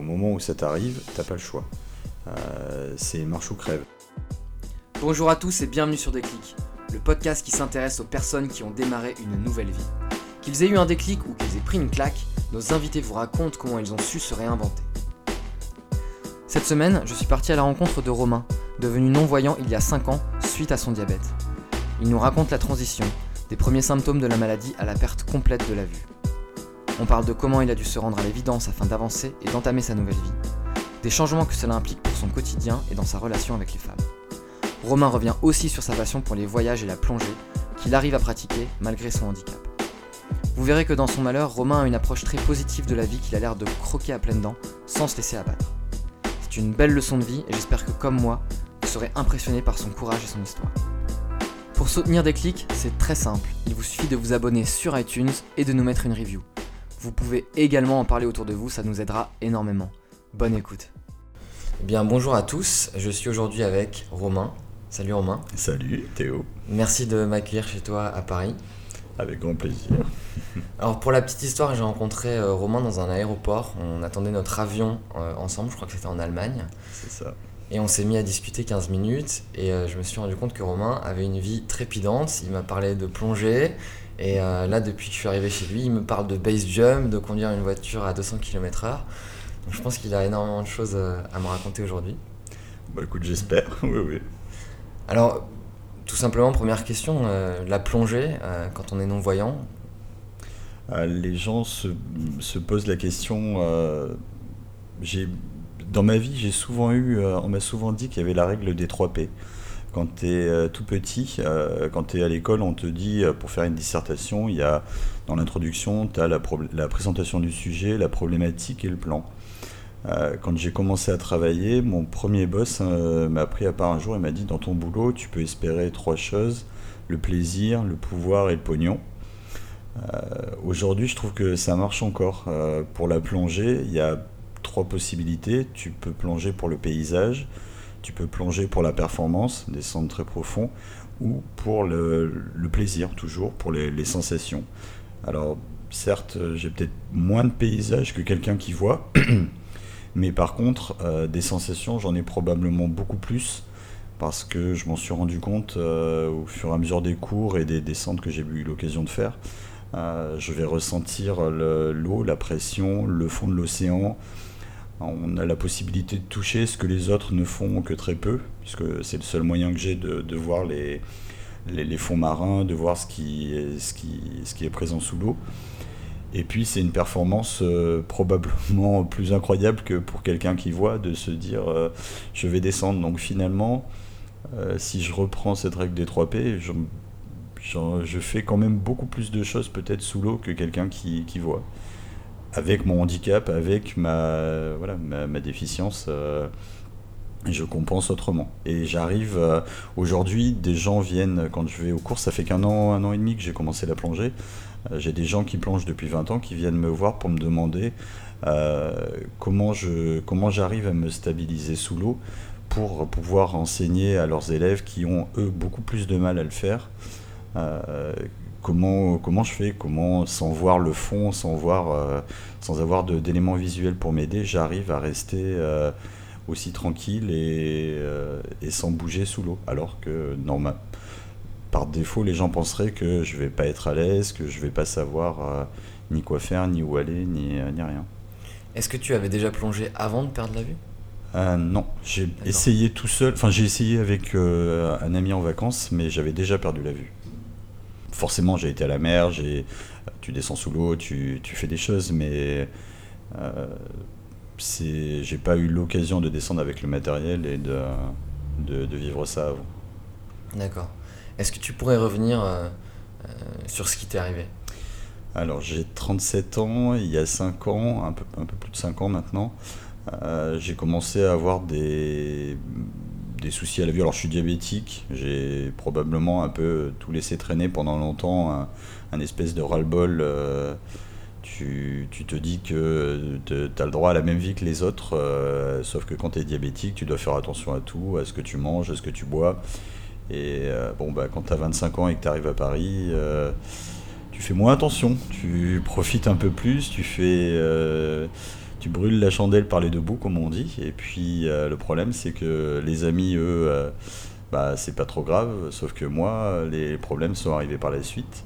au moment où ça t'arrive, t'as pas le choix. Euh, c'est marche ou crève. Bonjour à tous et bienvenue sur Déclic, le podcast qui s'intéresse aux personnes qui ont démarré une nouvelle vie. Qu'ils aient eu un déclic ou qu'ils aient pris une claque, nos invités vous racontent comment ils ont su se réinventer. Cette semaine, je suis parti à la rencontre de Romain, devenu non-voyant il y a 5 ans suite à son diabète. Il nous raconte la transition, des premiers symptômes de la maladie à la perte complète de la vue. On parle de comment il a dû se rendre à l'évidence afin d'avancer et d'entamer sa nouvelle vie, des changements que cela implique pour son quotidien et dans sa relation avec les femmes. Romain revient aussi sur sa passion pour les voyages et la plongée, qu'il arrive à pratiquer malgré son handicap. Vous verrez que dans son malheur, Romain a une approche très positive de la vie qu'il a l'air de croquer à pleines dents sans se laisser abattre. C'est une belle leçon de vie et j'espère que comme moi, vous serez impressionné par son courage et son histoire. Pour soutenir des clics, c'est très simple. Il vous suffit de vous abonner sur iTunes et de nous mettre une review. Vous pouvez également en parler autour de vous, ça nous aidera énormément. Bonne écoute. Eh bien, bonjour à tous. Je suis aujourd'hui avec Romain. Salut Romain. Salut Théo. Merci de m'accueillir chez toi à Paris. Avec grand plaisir. Alors pour la petite histoire, j'ai rencontré euh, Romain dans un aéroport. On attendait notre avion euh, ensemble, je crois que c'était en Allemagne. C'est ça. Et on s'est mis à discuter 15 minutes et euh, je me suis rendu compte que Romain avait une vie trépidante. Il m'a parlé de plongée et là depuis que je suis arrivé chez lui, il me parle de base jump, de conduire une voiture à 200 km/h. Donc je pense qu'il a énormément de choses à me raconter aujourd'hui. Bah écoute, j'espère, oui oui. Alors tout simplement, première question, la plongée quand on est non-voyant, euh, les gens se, se, posent la question. Euh, dans ma vie, j'ai souvent eu, euh, on m'a souvent dit qu'il y avait la règle des 3 P. Quand tu es tout petit, quand tu es à l'école, on te dit pour faire une dissertation, il y a dans l'introduction, tu as la, présentation du sujet, la problématique et le plan. quand j'ai commencé à travailler, mon premier boss m'a pris à part un jour et m'a dit dans ton boulot, tu peux espérer trois choses le plaisir, le pouvoir et le pognon. Euh, aujourd'hui, je trouve que ça marche encore. Euh, pour la plongée, il y a trois possibilités. Tu peux plonger pour le paysage, tu peux plonger pour la performance, descendre très profond, ou pour le, plaisir, toujours, pour les, sensations. Alors, certes, j'ai peut-être moins de paysage que quelqu'un qui voit, mais par contre, euh, des sensations, j'en ai probablement beaucoup plus parce que je m'en suis rendu compte au fur et à mesure des cours et des descentes que j'ai eu l'occasion de faire. Euh, je vais ressentir l'eau, la pression, le fond de l'océan. On a la possibilité de toucher ce que les autres ne font que très peu, puisque c'est le seul moyen que j'ai de, voir les, fonds marins, de voir ce qui est, présent sous l'eau. Et puis c'est une performance euh, probablement plus incroyable que pour quelqu'un qui voit, de se dire euh, je vais descendre. Donc finalement, si je reprends cette règle des 3 P, je, je fais quand même beaucoup plus de choses peut-être sous l'eau que quelqu'un qui, voit. Avec mon handicap, avec ma, voilà, ma, déficience, euh, je compense autrement. Et j'arrive, euh, aujourd'hui, des gens viennent, quand je vais aux courses, ça fait qu'un an, un an et demi que j'ai commencé la plongée, euh, j'ai des gens qui plongent depuis 20 ans qui viennent me voir pour me demander comment, j'arrive à me stabiliser sous l'eau pour pouvoir enseigner à leurs élèves qui ont, eux, beaucoup plus de mal à le faire. Comment, comment je fais Comment, sans voir le fond, sans, voir, euh, sans avoir d'éléments visuels pour m'aider, j'arrive à rester euh, aussi tranquille et, et, sans bouger sous l'eau Alors que, normal, par défaut, les gens penseraient que je vais pas être à l'aise, que je vais pas savoir ni quoi faire, ni où aller, ni, ni rien. Est-ce que tu avais déjà plongé avant de perdre la vue? Non, j'ai essayé tout seul. Enfin, j'ai essayé avec un ami en vacances, mais j'avais déjà perdu la vue forcément, j'ai été à la mer, j'ai, tu descends sous l'eau, tu, tu, fais des choses, mais euh, j'ai pas eu l'occasion de descendre avec le matériel et de, de, vivre ça avant. D'accord. Est-ce que tu pourrais revenir euh, euh, sur ce qui t'est arrivé? Alors, j'ai 37 ans, il y a 5 ans, un peu, un peu plus de 5 ans maintenant, j'ai commencé à avoir des des soucis à la vue. Alors je suis diabétique, j'ai probablement un peu tout laissé traîner pendant longtemps, un, espèce de ras-le-bol. Euh, tu, te dis que tu as le droit à la même vie que les autres, euh, sauf que quand tu es diabétique, tu dois faire attention à tout, à ce que tu manges, à ce que tu bois. Et euh, bon, bah, quand tu as 25 ans et que tu arrives à Paris, tu fais moins attention, tu profites un peu plus, tu fais tu brûles la chandelle par les deux bouts, comme on dit. Et puis le problème, c'est que les amis, eux, bah, c'est pas trop grave. Sauf que moi, les problèmes sont arrivés par la suite.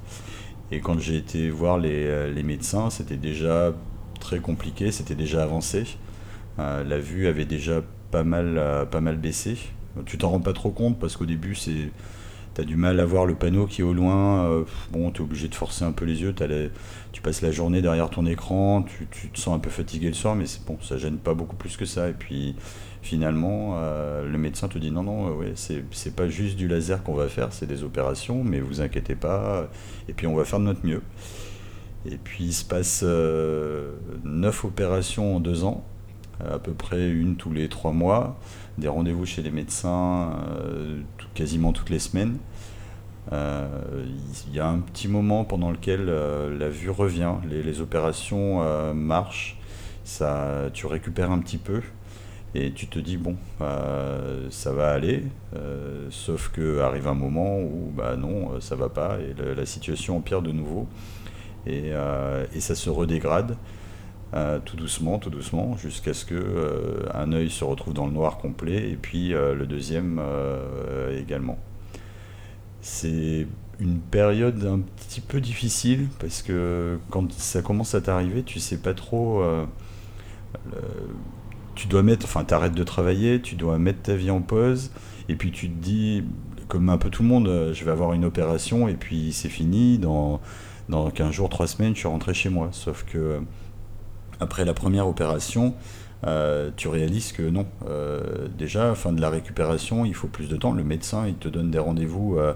Et quand j'ai été voir les, les médecins, c'était déjà très compliqué, c'était déjà avancé. la vue avait déjà pas mal, pas mal baissé. Tu t'en rends pas trop compte parce qu'au début, c'est tu as du mal à voir le panneau qui est au loin. Euh, bon, tu es obligé de forcer un peu les yeux. tu passes la journée derrière ton écran. Tu, te sens un peu fatigué le soir, mais bon, ça gêne pas beaucoup plus que ça. Et puis finalement, euh, le médecin te dit non, non, c'est pas juste du laser qu'on va faire, c'est des opérations, mais vous inquiétez pas. Et puis on va faire de notre mieux. Et puis il se passe euh, neuf opérations en deux ans, à peu près une tous les trois mois des rendez-vous chez les médecins euh, quasiment toutes les semaines. Euh, il y a un petit moment pendant lequel euh, la vue revient, les, opérations marchent, ça, tu récupères un petit peu et tu te dis bon, ça va aller, sauf que arrive un moment où bah non, ça va pas et la situation empire de nouveau et ça se redégrade. Euh, tout doucement, tout doucement, jusqu'à ce que euh, un œil se retrouve dans le noir complet et puis euh, le deuxième également. C'est une période un petit peu difficile parce que quand ça commence à t'arriver, tu sais pas trop. tu dois mettre, enfin, t'arrêtes de travailler, tu dois mettre ta vie en pause, et puis tu te dis, comme un peu tout le monde, je vais avoir une opération et puis c'est fini. Dans, dans 15 jours, 3 semaines, je suis rentré chez moi. Sauf que après la première opération, euh, tu réalises que non. Euh, déjà, fin de la récupération, il faut plus de temps. Le médecin, il te donne des rendez-vous euh,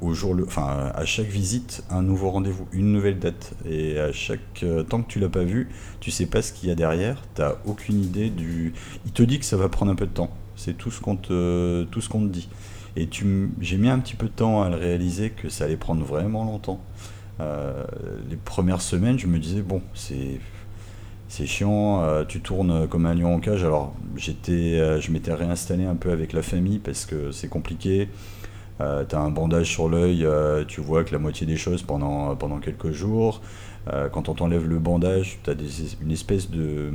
au jour, enfin, à chaque visite, un nouveau rendez-vous, une nouvelle date. Et à chaque temps que tu l'as pas vu, tu sais pas ce qu'il y a derrière. Tu n'as aucune idée du. Il te dit que ça va prendre un peu de temps. C'est tout ce qu'on te, tout ce qu'on te dit. Et tu, j'ai mis un petit peu de temps à le réaliser que ça allait prendre vraiment longtemps. les premières semaines, je me disais bon, c'est c'est chiant, euh, tu tournes comme un lion en cage. Alors j'étais, euh, je m'étais réinstallé un peu avec la famille parce que c'est compliqué. Euh, tu as un bandage sur l'œil, tu vois que la moitié des choses pendant, pendant quelques jours. quand on t'enlève le bandage, tu as une espèce de,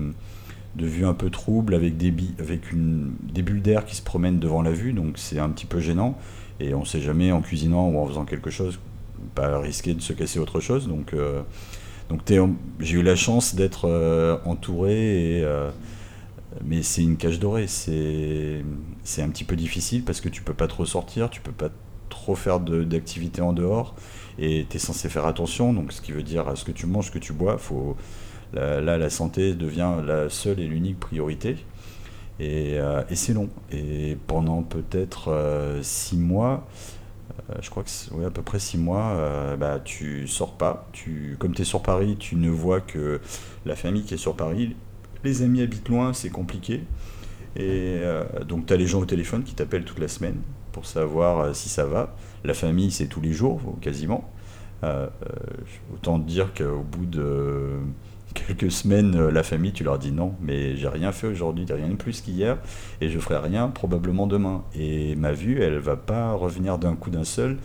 de vue un peu trouble avec des, avec une, des bulles d'air qui se promènent devant la vue, donc c'est un petit peu gênant. Et on sait jamais en cuisinant ou en faisant quelque chose, pas risquer de se casser autre chose. Donc donc j'ai eu la chance d'être euh, entouré, euh, mais c'est une cage dorée. C'est un petit peu difficile parce que tu peux pas trop sortir, tu peux pas trop faire d'activités en dehors et tu es censé faire attention. Donc ce qui veut dire à ce que tu manges, ce que tu bois, faut, là, la santé devient la seule et l'unique priorité. Et, euh, et c'est long. Et pendant peut-être six mois, je crois que c'est à peu près six mois, euh, bah, tu sors pas. Tu, comme tu es sur Paris, tu ne vois que la famille qui est sur Paris. Les amis habitent loin, c'est compliqué. Et euh, donc tu as les gens au téléphone qui t'appellent toute la semaine pour savoir si ça va. La famille, c'est tous les jours, quasiment. autant dire qu'au bout de quelques semaines, euh, la famille, tu leur dis non, mais j'ai rien fait aujourd'hui, rien de plus qu'hier, et je ferai rien probablement demain. Et ma vue, elle va pas revenir d'un coup d'un seul,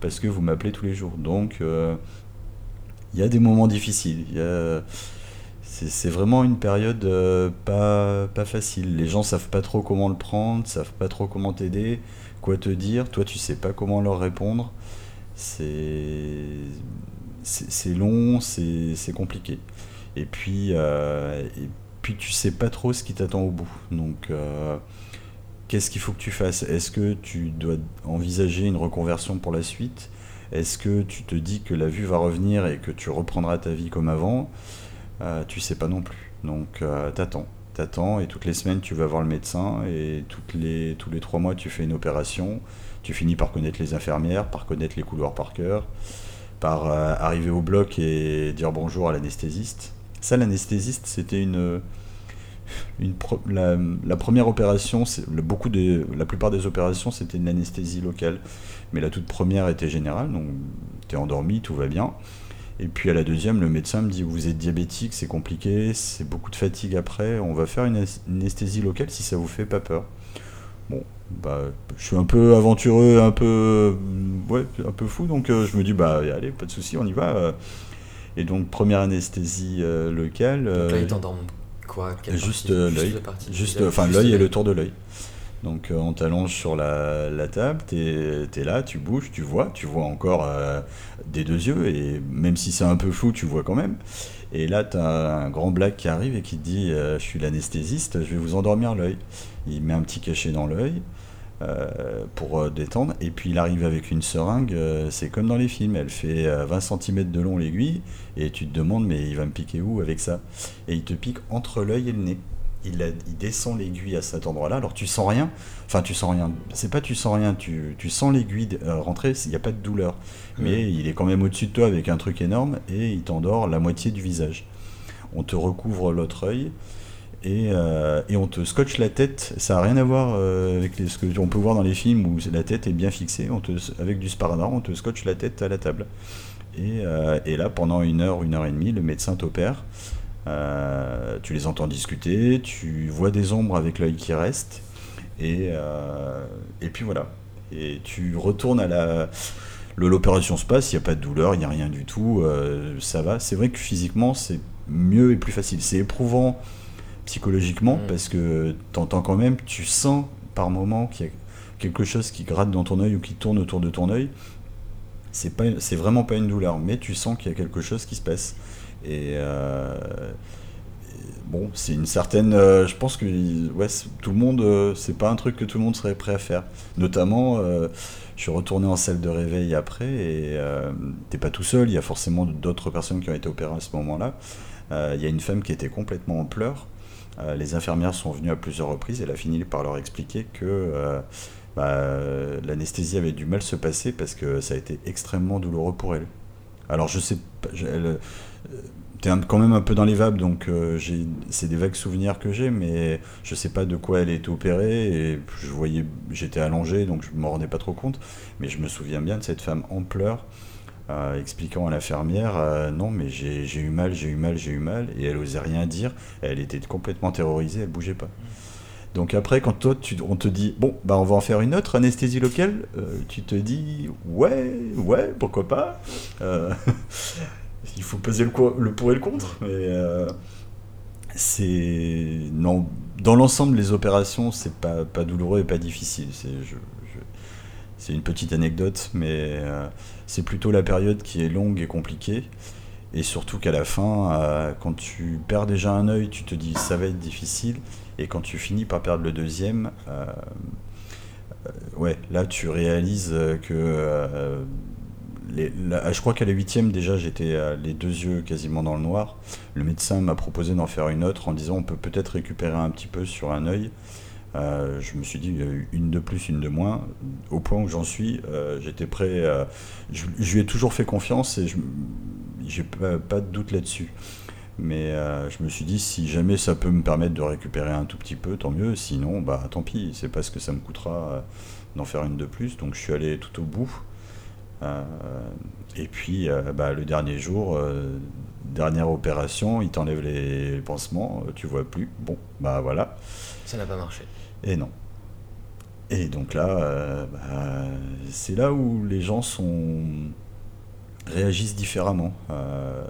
parce que vous m'appelez tous les jours. Donc, euh, il y a des moments difficiles. C'est vraiment une période euh, pas, pas facile. Les gens savent pas trop comment le prendre, savent pas trop comment t'aider, quoi te dire. Toi, tu sais pas comment leur répondre. C'est long, c'est compliqué. Et puis, euh, et puis tu sais pas trop ce qui t'attend au bout. Donc, euh, qu'est-ce qu'il faut que tu fasses? Est-ce que tu dois envisager une reconversion pour la suite? Est-ce que tu te dis que la vue va revenir et que tu reprendras ta vie comme avant? Euh, Tu sais pas non plus. Donc, t'attends. T'attends et toutes les semaines tu vas voir le médecin et toutes les, tous les trois mois tu fais une opération. Tu finis par connaître les infirmières, par connaître les couloirs par cœur, par arriver au bloc et dire bonjour à l'anesthésiste. Ça, l'anesthésiste, c'était une, une la, première opération, la plupart des opérations, c'était une anesthésie locale. Mais la toute première était générale, donc tu es endormi, tout va bien. Et puis à la deuxième, le médecin me dit Vous êtes diabétique, c'est compliqué, c'est beaucoup de fatigue après, on va faire une anesthésie locale si ça vous fait pas peur. Bon, bah, je suis un peu aventureux, un peu, un peu fou, donc euh, je me dis Bah allez, pas de souci, on y va. Et donc, première anesthésie euh, locale. Donc là, il euh, t'endort Quoi? Juste l'œil. Juste, enfin l'œil et le tour de l'œil. Donc euh, on t'allonge sur la, la table, t'es es là, tu bouges, tu vois, tu vois encore euh, des deux yeux, et même si c'est un peu flou, tu vois quand même. Et là, t'as un grand black qui arrive et qui te dit euh, Je suis l'anesthésiste, je vais vous endormir l'œil. Il met un petit cachet dans l'œil euh, pour euh, détendre, et puis il arrive avec une seringue, euh, c'est comme dans les films, elle fait euh, 20 cm de long l'aiguille, et tu te demandes Mais il va me piquer où avec ça? Et il te pique entre l'œil et le nez il, a- il descend l'aiguille à cet endroit-là. Alors tu sens rien. Enfin, tu sens rien. C'est pas tu sens rien. Tu, tu sens l'aiguille euh, rentrer. Il n'y a pas de douleur. Mais il est quand même au-dessus de toi avec un truc énorme et il t'endort la moitié du visage. On te recouvre l'autre œil et, euh, et on te scotche la tête. Ça n'a rien à voir euh, avec les- ce que on peut voir dans les films où la tête est bien fixée. On te, avec du sparadrap, on te scotche la tête à la table. Et, euh, là, pendant une heure, une heure et demie, le médecin t'opère. Tu les entends discuter, tu vois des ombres avec l'œil qui reste, et, et puis voilà. Et tu retournes à la. L'opération se passe, il n'y a pas de douleur, il n'y a rien du tout, ça va. C'est vrai que physiquement, c'est mieux et plus facile. C'est éprouvant psychologiquement, Mm. parce que t'entends quand même, tu sens par moment qu'il y a quelque chose qui gratte dans ton œil ou qui tourne autour de ton œil. C'est pas, c'est vraiment pas une douleur, mais tu sens qu'il y a quelque chose qui se passe. Et, euh, et bon, c'est une certaine. euh, je pense que ouais, tout le monde, euh, c'est pas un truc que tout le monde serait prêt à faire. Notamment, je suis retourné en salle de réveil après et t'es pas tout seul. Il y a forcément d'autres personnes qui ont été opérées à ce moment-là. Il y a une femme qui était complètement en pleurs. Euh, les infirmières sont venues à plusieurs reprises. Elle a fini par leur expliquer que euh, bah, l'anesthésie avait du mal se passer parce que ça a été extrêmement douloureux pour elle. Alors je sais pas, elle, euh, t'es quand même un peu dans les vapes, donc c'est des vagues souvenirs que j'ai, mais je sais pas de quoi elle été opérée et je voyais, j'étais allongé, donc je me rendais pas trop compte, mais je me souviens bien de cette femme en pleurs. Euh, expliquant à l'infirmière euh, non mais j'ai eu mal j'ai eu mal j'ai eu mal et elle osait rien dire elle était complètement terrorisée elle bougeait pas donc après, quand toi, tu, on te dit, bon, bah on va en faire une autre anesthésie locale, euh, tu te dis, ouais, ouais, pourquoi pas. Il faut peser le, le pour et le contre. Mais c'est. Non, dans l'ensemble, les opérations, c'est pas, pas douloureux et pas difficile. C'est je- c'est une petite anecdote, mais euh, c'est plutôt la période qui est longue et compliquée. Et surtout qu'à la fin, euh, quand tu perds déjà un œil, tu te dis ça va être difficile. Et quand tu finis par perdre le deuxième, euh, ouais, là tu réalises que la- je crois qu'à la huitième déjà j'étais les deux yeux quasiment dans le noir. Le médecin m'a proposé d'en faire une autre en disant on peut peut-être récupérer un petit peu sur un œil. Euh, je me suis dit euh, une de plus, une de moins. Au point où j'en suis, euh, j'étais prêt. je, lui ai toujours fait confiance et je j'ai pas, pas de doute là-dessus. Mais je me suis dit, si jamais ça peut me permettre de récupérer un tout petit peu, tant mieux. Sinon, bah tant pis, c'est pas ce que ça me coûtera d'en faire une de plus. Donc je suis allé tout au bout. Et puis, bah, le dernier jour, dernière opération, il t'enlève les pansements, tu vois plus. Bon, bah voilà. Ça n'a pas marché. Et non. Et donc là, euh, bah, c'est là où les gens réagissent différemment. Euh,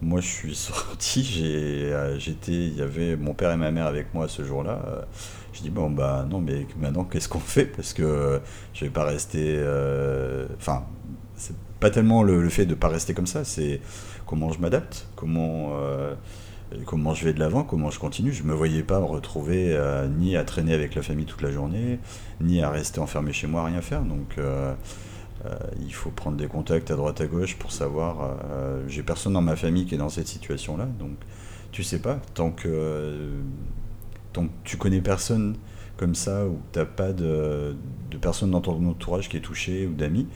moi, je suis sorti, euh, j'étais, il y avait mon père et ma mère avec moi ce jour-là. Je dis bon bah non, mais maintenant qu'est-ce qu'on fait? Parce que je vais pas rester. Enfin, c'est pas tellement le, fait de pas rester comme ça, c'est comment je m'adapte, comment. Comment je vais de l'avant, comment je continue. Je me voyais pas retrouver euh, ni à traîner avec la famille toute la journée, ni à rester enfermé chez moi à rien faire. Donc euh, euh, il faut prendre des contacts à droite à gauche pour savoir. J'ai personne dans ma famille qui est dans cette situation-là, donc tu sais pas. Tant que, tant que tu connais personne comme ça, ou que t'as pas de, de personne dans ton entourage qui est touché ou d'amis,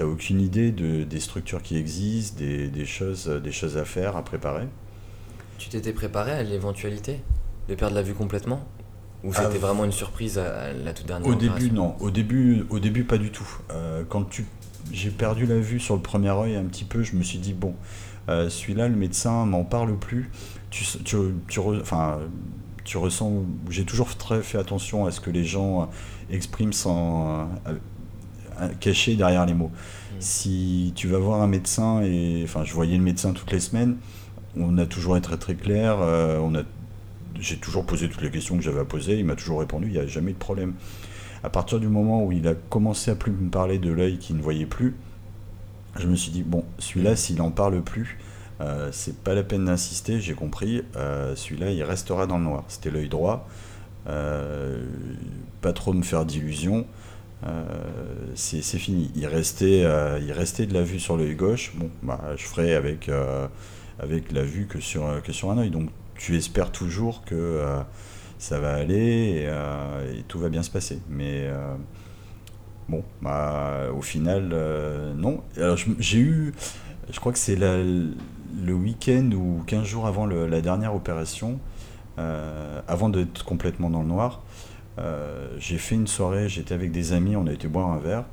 t'as aucune idée de, des structures qui existent, des, des choses, des choses à faire, à préparer. Tu t'étais préparé à l'éventualité de perdre la vue complètement? Ou Ah, c'était vraiment une surprise à, la toute dernière Au début, non. Au début, au début, pas du tout. Euh, quand tu, j'ai perdu la vue sur le premier œil un petit peu, je me suis dit bon, euh, celui-là, le médecin m'en parle plus. Tu, tu, tu, enfin, tu ressens. J'ai toujours très fait attention à ce que les gens expriment sans euh, euh, cacher derrière les mots. Mm. Si tu vas voir un médecin et, enfin, je voyais le médecin toutes les semaines. on a toujours été très très clair. on a, j'ai toujours posé toutes les questions que j'avais à poser. Il m'a toujours répondu. Il n'y a jamais de problème. À partir du moment où il a commencé à plus me parler de l'œil qu'il ne voyait plus, je me suis dit bon, celui-là, s'il n'en parle plus, euh, c'est pas la peine d'insister, j'ai compris. Euh, celui-là, il restera dans le noir. C'était l'œil droit. Euh, pas trop me faire d'illusions. C'est fini. Il restait, il restait de la vue sur l'œil gauche. Bon, bah, je ferai avec, avec la vue que sur, que sur un œil. Donc, tu espères toujours que ça va aller et, tout va bien se passer. Mais bon, bah, au final, non. Alors, j'ai eu je crois que c'est le week-end ou 15 jours avant la dernière opération, euh, avant d'être complètement dans le noir. Euh, j'ai fait une soirée, j'étais avec des amis, on a été boire un verre.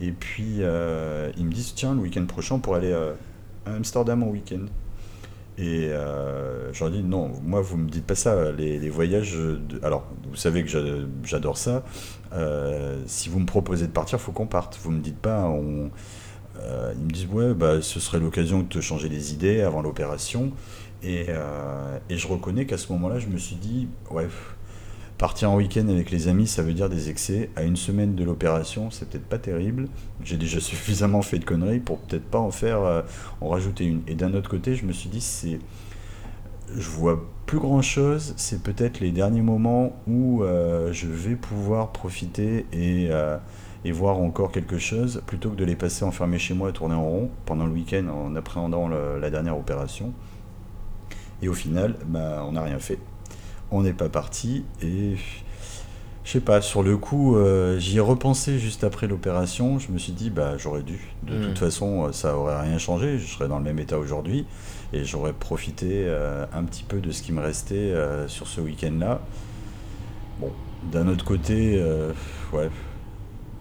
Et puis euh, ils me disent Tiens, le week-end prochain, pour aller à Amsterdam en week-end. Et je leur dis non, moi vous me dites pas ça. Les, voyages, alors vous savez que j'adore ça. si vous me proposez de partir, faut qu'on parte. Vous me dites pas on, euh, ils me disent ouais bah, ce serait l'occasion de te changer les idées avant l'opération et, euh, et, je reconnais qu'à ce moment-là je me suis dit ouais partir en week-end avec les amis ça veut dire des excès. À une semaine de l'opération c'est peut-être pas terrible. J'ai déjà suffisamment fait de conneries pour peut-être pas en faire euh, en rajouter une. Et d'un autre côté je me suis dit c'est je vois plus grand chose c'est peut-être les derniers moments où je vais pouvoir profiter et et voir encore quelque chose, plutôt que de les passer enfermés chez moi à tourner en rond pendant le week-end en appréhendant la dernière opération. Et au final, bah, on n'a rien fait. On n'est pas parti et je sais pas, sur le coup, euh, j'y ai repensé juste après l'opération. Je me suis dit, bah, j'aurais dû. De hmm. toute façon, ça aurait rien changé. Je serais dans le même état aujourd'hui et j'aurais profité euh, un petit peu de ce qui me restait euh, sur ce week-end-là. Bon, d'un autre côté, ouais,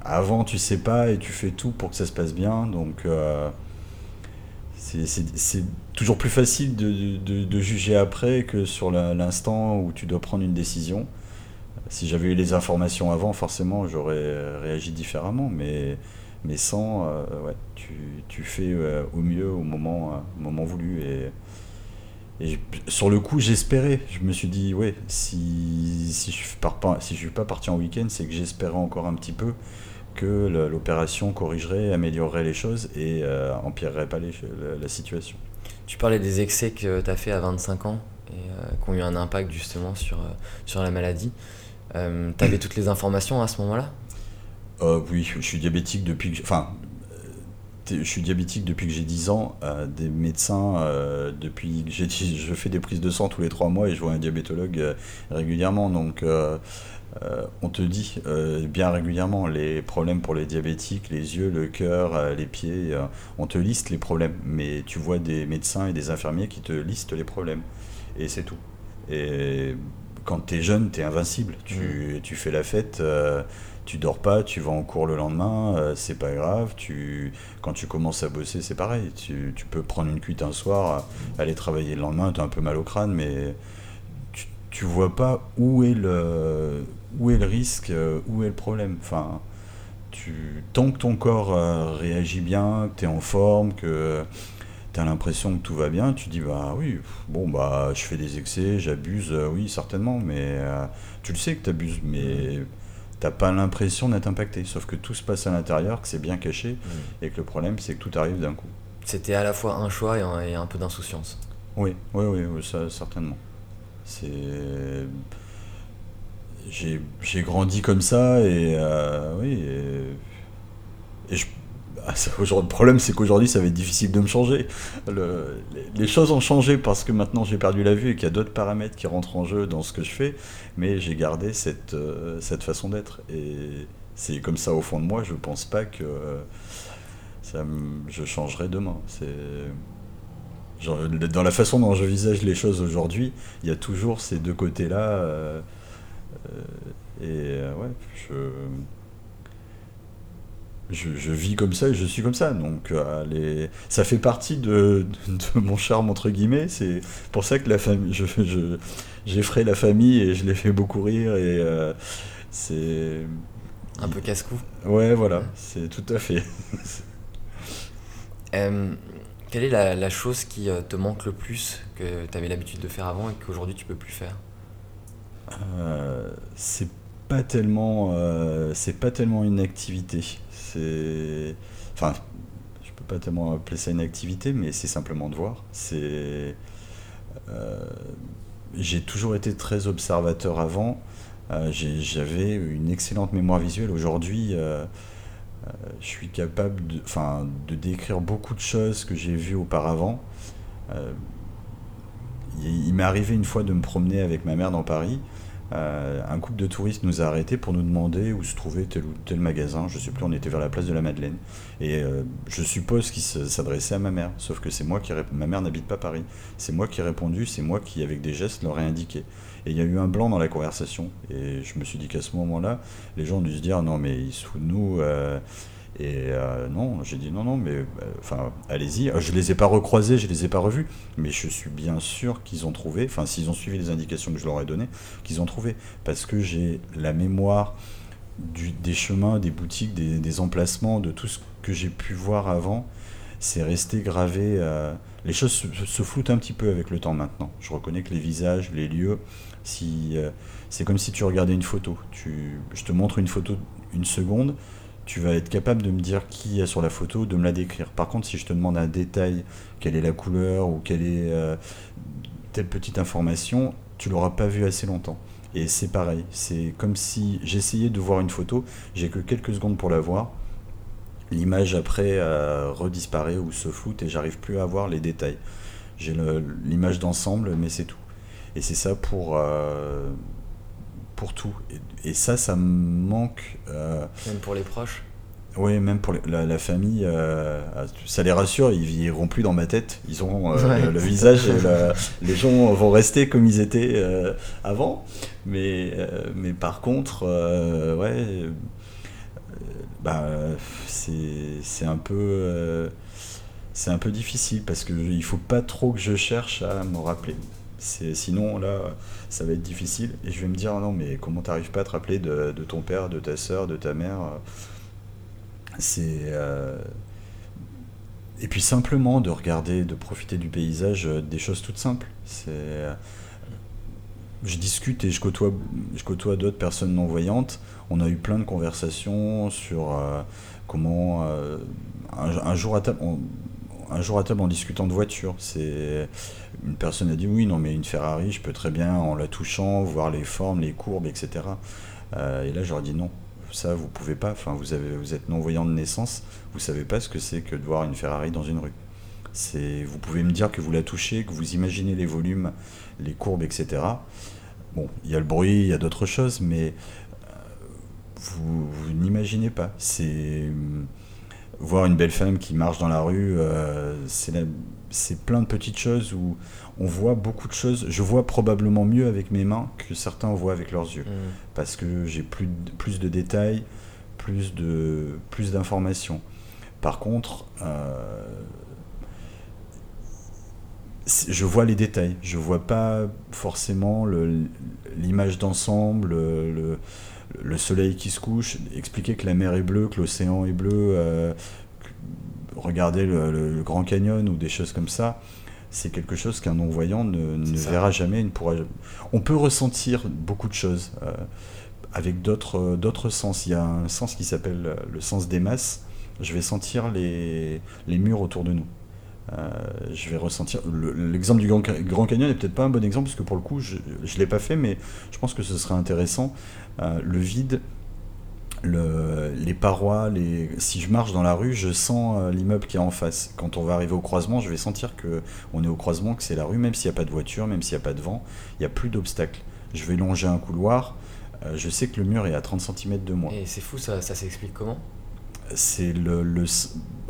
avant, tu sais pas et tu fais tout pour que ça se passe bien. Donc, euh, c'est toujours plus facile de, juger après que sur l'instant où tu dois prendre une décision. Si j'avais eu les informations avant, forcément, j'aurais réagi différemment. Mais, mais sans, euh, ouais, tu, tu fais euh, au mieux au moment, moment voulu. Et, et sur le coup, j'espérais. Je me suis dit, ouais, si, si je ne si suis pas parti en week-end, c'est que j'espérais encore un petit peu que l'opération corrigerait, améliorerait les choses et euh, empirerait pas la, situation. Tu parlais des excès que tu as fait à 25 ans et euh, qui ont eu un impact justement sur, euh, sur la maladie. tu avais toutes les informations à ce moment-là? Oui, je suis diabétique depuis que. Enfin, je suis diabétique depuis que j'ai 10 ans. des médecins, depuis que je fais des prises de sang tous les 3 mois et je vois un diabétologue régulièrement. Donc euh, on te dit euh, bien régulièrement les problèmes pour les diabétiques, les yeux, le cœur, euh, les pieds, on te liste les problèmes, mais tu vois des médecins et des infirmiers qui te listent les problèmes, et c'est tout. Et quand tu es jeune, tu es invincible, tu, mmh. fais la fête, tu dors pas, tu vas en cours le lendemain, c'est pas grave, tu, quand tu commences à bosser, c'est pareil, tu, tu, peux prendre une cuite un soir, aller travailler le lendemain, tu as un peu mal au crâne, mais tu vois pas où est le, où est le risque, euh, où est le problème? Enfin, tu, tant que ton corps euh, réagit bien, que tu es en forme, que tu as l'impression que tout va bien, tu dis bah oui, bon bah je fais des excès, j'abuse, euh, oui certainement, mais tu le sais que tu abuses, mais t'as pas l'impression d'être impacté. Sauf que tout se passe à l'intérieur, que c'est bien caché, et que le problème c'est que tout arrive d'un coup. C'était à la fois un choix et un, et un peu d'insouciance. Oui, oui, oui, oui ça, certainement. C'est j'ai grandi comme ça et euh, oui et, je, ah, le problème c'est qu'aujourd'hui ça va être difficile de me changer le, les, choses ont changé parce que maintenant j'ai perdu la vue et qu'il y a d'autres paramètres qui rentrent en jeu dans ce que je fais mais j'ai gardé cette, euh, cette façon d'être et c'est comme ça au fond de moi je pense pas que ça je changerai demain c'est dans la façon dont je visage les choses aujourd'hui, il y a toujours ces deux côtés-là. Euh, euh, et euh, ouais, je, je, vis comme ça et je suis comme ça. Donc les, ça fait partie de, de, mon charme, entre guillemets. C'est pour ça que la famille, je, je, j'effraie la famille et je les fais beaucoup rire. Et c'est. Un peu casse-cou. Ouais, voilà, c'est tout à fait. Quelle est la, chose qui euh, te manque le plus, que tu avais l'habitude de faire avant et qu'aujourd'hui tu peux plus faire? euh, C'est pas tellement, euh, c'est pas tellement une activité. C'est, enfin, je peux pas tellement appeler ça une activité, mais c'est simplement de voir. C'est, j'ai toujours été très observateur avant. j'avais une excellente mémoire visuelle. Aujourd'hui euh, je suis capable de, de décrire beaucoup de choses que j'ai vues auparavant. Euh, il, m'est arrivé une fois de me promener avec ma mère dans Paris. Euh, un couple de touristes nous a arrêtés pour nous demander où se trouvait tel ou tel magasin. Je sais plus, on était vers la place de la Madeleine. Et je suppose qu'il s'adressait à ma mère. Sauf que c'est moi qui. Ma mère n'habite pas Paris. C'est moi qui ai répondu, c'est moi qui, avec des gestes, leur ai indiqué. Et il y a eu un blanc dans la conversation. Et je me suis dit qu'à ce moment-là, les gens ont dû se dire non, mais ils nous. Euh, et euh, non, j'ai dit non, non, mais euh, enfin, allez-y. Je les ai pas recroisés, je les ai pas revus, mais je suis bien sûr qu'ils ont trouvé, enfin, s'ils ont suivi les indications que je leur ai données, qu'ils ont trouvé. Parce que j'ai la mémoire des chemins, des boutiques, des, emplacements, de tout ce que j'ai pu voir avant. C'est resté gravé. les choses se, floutent un petit peu avec le temps maintenant. Je reconnais que les visages, les lieux, si, euh, c'est comme si tu regardais une photo. Tu, je te montre une photo une seconde, tu vas être capable de me dire qui est sur la photo, de me la décrire. Par contre, si je te demande un détail, quelle est la couleur ou quelle est euh, telle petite information, tu l'auras pas vu assez longtemps. Et c'est pareil, c'est comme si j'essayais de voir une photo, j'ai que quelques secondes pour la voir, l'image après euh, redisparaît ou se floute et j'arrive plus à voir les détails. J'ai l'image d'ensemble, mais c'est tout. Et c'est ça pour, euh, pour tout. Et, ça, ça me manque. Euh, même pour les proches oui, même pour la, famille, euh, ça les rassure, ils iront plus dans ma tête. Ils ont le, visage, et les gens vont rester comme ils étaient avant. Mais, mais par contre, ouais, bah, c'est un peu, c'est un peu difficile parce qu'il faut pas trop que je cherche à me rappeler sinon là, ça va être difficile. Et je vais me dire non, mais comment t'arrives pas à te rappeler de, ton père, de ta soeur, de ta mère? C'est euh, et puis simplement de regarder, de profiter du paysage, euh, des choses toutes simples. C'est euh, je discute et je côtoie, je côtoie d'autres personnes non voyantes. On a eu plein de conversations sur comment un, jour à table, un jour à table en discutant de voiture. C'est une personne a dit oui, non, mais une Ferrari, je peux très bien en la touchant voir les formes, les courbes, etc. Euh, et là, j'aurais dit non. Ça, vous pouvez pas. Enfin, vous êtes non voyant de naissance. Vous savez pas ce que c'est que de voir une Ferrari dans une rue. Vous pouvez me dire que vous la touchez, que vous imaginez les volumes, les courbes, etc. Bon, il y a le bruit, il y a d'autres choses, mais euh, vous, vous n'imaginez pas. C'est voir une belle femme qui marche dans la rue, euh, c'est plein de petites choses où on voit beaucoup de choses. Je vois probablement mieux avec mes mains que certains voient avec leurs yeux. Mm. Parce que j'ai plus, de, plus de détails, plus de plus d'informations. Par contre, euh, je vois les détails. Je vois pas forcément l'image d'ensemble, le, le soleil qui se couche, expliquer que la mer est bleue, que l'océan est bleu, euh, regarder le, Grand Canyon ou des choses comme ça, c'est quelque chose qu'un non-voyant ne, verra jamais, ne pourra On peut ressentir beaucoup de choses euh, avec d'autres, d'autres sens. Il y a un sens qui s'appelle le sens des masses. Je vais sentir les, les murs autour de nous. Euh, je vais ressentir. L'exemple du Grand, Canyon n'est peut-être pas un bon exemple, parce que pour le coup, je ne l'ai pas fait, mais je pense que ce serait intéressant. Euh, le vide, le, les parois, les... si je marche dans la rue, je sens euh, l'immeuble qui est en face. Quand on va arriver au croisement, je vais sentir que on est au croisement, que c'est la rue, même s'il n'y a pas de voiture, même s'il n'y a pas de vent, il n'y a plus d'obstacles. Je vais longer un couloir, je sais que le mur est à 30 cm de moi. Et c'est fou, ça, ça s'explique comment? C'est le, le,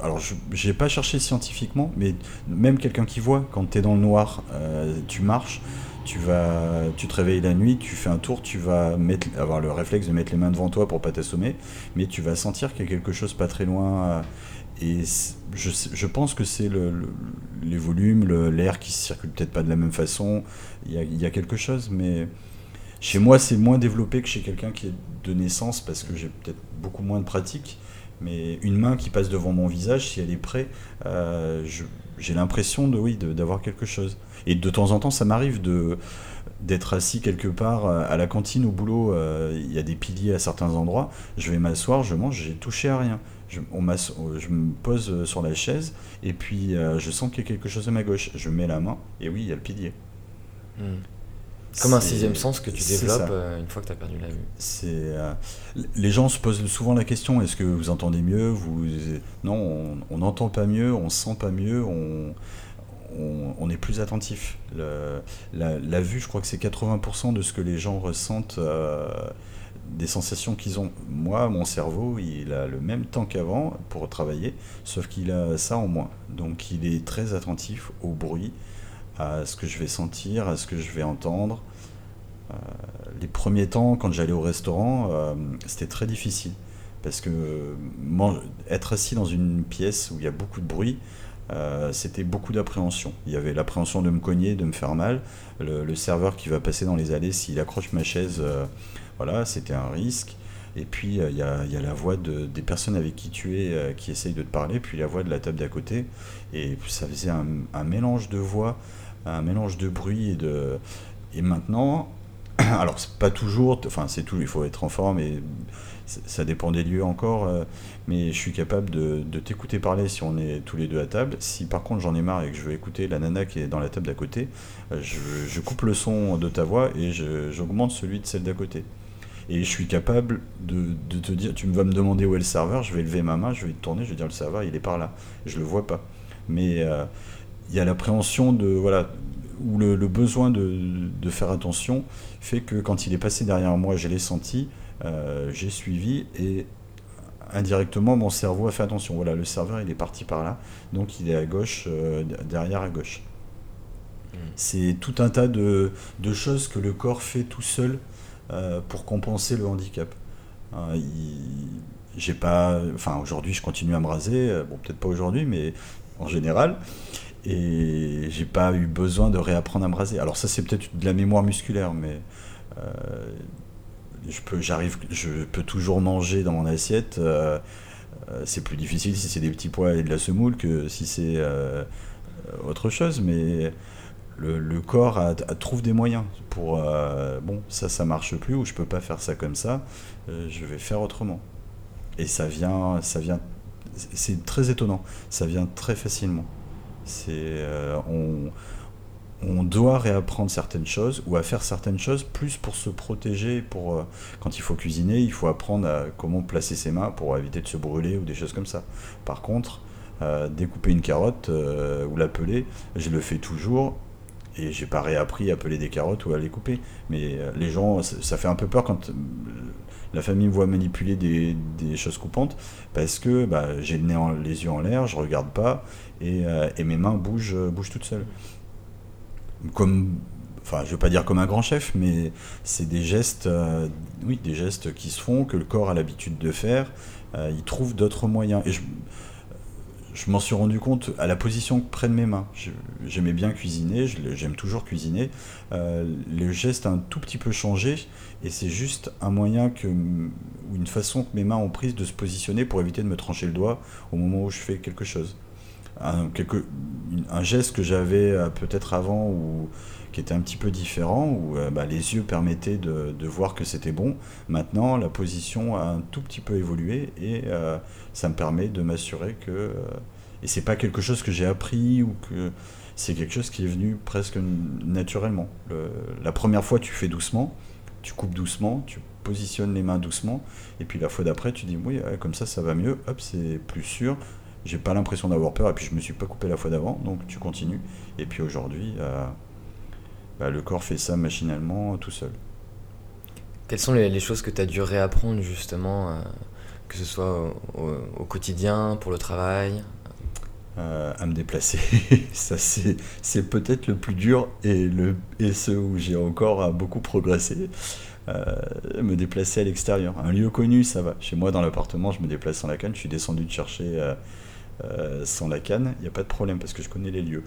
alors je n'ai pas cherché scientifiquement, mais même quelqu'un qui voit, quand tu es dans le noir, euh, tu marches, tu vas, tu te réveilles la nuit, tu fais un tour, tu vas mettre, avoir le réflexe de mettre les mains devant toi pour pas t'assommer, mais tu vas sentir qu'il y a quelque chose pas très loin. Euh, et je, pense que c'est le, les volumes, l'air qui circule peut-être pas de la même façon. Il y a, quelque chose, mais chez moi c'est moins développé que chez quelqu'un qui est de naissance parce que j'ai peut-être beaucoup moins de pratique Mais une main qui passe devant mon visage, si elle est prête, j'ai l'impression de oui d'avoir quelque chose. Et de temps en temps, ça m'arrive de d'être assis quelque part à la cantine au boulot, il y a des piliers à certains endroits, je vais m'asseoir, je mange, j'ai touché à rien. Je, on je me pose sur la chaise et puis je sens qu'il y a quelque chose à ma gauche. Je mets la main et oui, il y a le pilier. Hmm. Comme un sixième sens que tu développes euh, une fois que tu as perdu la vue. C'est, euh, les gens se posent souvent la question est-ce que vous entendez mieux vous... Non, on n'entend pas mieux, on sent pas mieux, on, on, est plus attentif. la, vue, je crois que c'est 80% de ce que les gens ressentent, euh, des sensations qu'ils ont. Moi, mon cerveau, il a le même temps qu'avant pour travailler, sauf qu'il a ça en moins. Donc il est très attentif au bruit à ce que je vais sentir, à ce que je vais entendre. Euh, les premiers temps, quand j'allais au restaurant, euh, c'était très difficile. Parce que être assis dans une pièce où il y a beaucoup de bruit, euh, c'était beaucoup d'appréhension. Il y avait l'appréhension de me cogner, de me faire mal. Le, serveur qui va passer dans les allées, s'il accroche ma chaise, voilà, c'était un risque. Et puis il y, a, la voix de, des personnes avec qui tu es qui essayent de te parler, puis la voix de la table d'à côté. Et ça faisait un, un mélange de voix un mélange de bruit et de. Et maintenant, alors c'est pas toujours, enfin c'est tout, il faut être en forme et ça dépend des lieux encore, euh, mais je suis capable de, t'écouter parler si on est tous les deux à table. Si par contre j'en ai marre et que je veux écouter la nana qui est dans la table d'à côté, euh, je, coupe le son de ta voix et j'augmente celui de celle d'à côté. Et je suis capable de, te dire, tu vas me demander où est le serveur, je vais lever ma main, je vais te tourner, je vais dire le serveur il est par là. Je le vois pas. Mais euh, il y a l'appréhension de voilà ou le, besoin de, faire attention fait que quand il est passé derrière moi, je l'ai senti, euh, j'ai suivi et indirectement mon cerveau a fait attention. Voilà, le serveur il est parti par là, donc il est à gauche, euh, derrière à gauche. Hmm. C'est tout un tas de, choses que le corps fait tout seul euh, pour compenser le handicap. j'ai pas, enfin aujourd'hui je continue à me raser, bon peut-être pas aujourd'hui, mais en général. Et j'ai pas eu besoin de réapprendre à me raser. Alors ça c'est peut-être de la mémoire musculaire, mais euh, je peux, j'arrive, je peux toujours manger dans mon assiette. Euh, euh, c'est plus difficile si c'est des petits pois et de la semoule que si c'est autre chose, mais le, corps trouve des moyens pour bon ça ça marche plus ou je peux pas faire ça comme ça, je vais faire autrement. Et ça vient, ça vient, c'est très étonnant, ça vient très facilement. C'est euh, on, on doit réapprendre certaines choses ou à faire certaines choses plus pour se protéger. Pour euh, quand il faut cuisiner, il faut apprendre à comment placer ses mains pour éviter de se brûler ou des choses comme ça. Par contre, euh, découper une carotte ou la peler, je le fais toujours et j'ai pas réappris à peler des carottes ou à les couper. Mais les gens, ça, fait un peu peur quand la famille voit manipuler des, choses coupantes parce que bah, j'ai les yeux en l'air, je regarde pas euh, et, mes mains bougent, bougent toutes seules. Comme, enfin, je ne veux pas dire comme un grand chef, mais c'est des gestes, euh, oui, des gestes qui se font, que le corps a l'habitude de faire. Euh, il trouve d'autres moyens. Et je, m'en suis rendu compte à la position que prennent mes mains. J'aimais bien cuisiner, j'aime toujours cuisiner. le geste a un tout petit peu changé et c'est juste un moyen que, ou une façon que mes mains ont prise de se positionner pour éviter de me trancher le doigt au moment où je fais quelque chose un, geste que j'avais euh, peut-être avant ou qui était un petit peu différent, où euh, bah, les yeux permettaient de, voir que c'était bon. Maintenant, la position a un tout petit peu évolué et euh, ça me permet de m'assurer que. et c'est pas quelque chose que j'ai appris ou que. C'est quelque chose qui est venu presque naturellement. la première fois, tu fais doucement, tu coupes doucement, tu positionnes les mains doucement, et puis la fois d'après, tu dis oui, comme ça, ça va mieux, hop, c'est plus sûr, j'ai pas l'impression d'avoir peur et puis je me suis pas coupé la fois d'avant, donc tu continues. Et puis aujourd'hui, euh, bah, le corps fait ça machinalement tout seul. Quelles sont les, choses que tu as dû réapprendre justement, euh, que ce soit au, quotidien, pour le travail? Euh, à me déplacer. ça, c'est peut-être le plus dur et, le, et ce où j'ai encore beaucoup progressé. me déplacer à l'extérieur. Un lieu connu, ça va. Chez moi, dans l'appartement, je me déplace sans la canne. Je suis descendu de chercher euh, sans la canne, il n'y a pas de problème parce que je connais les lieux.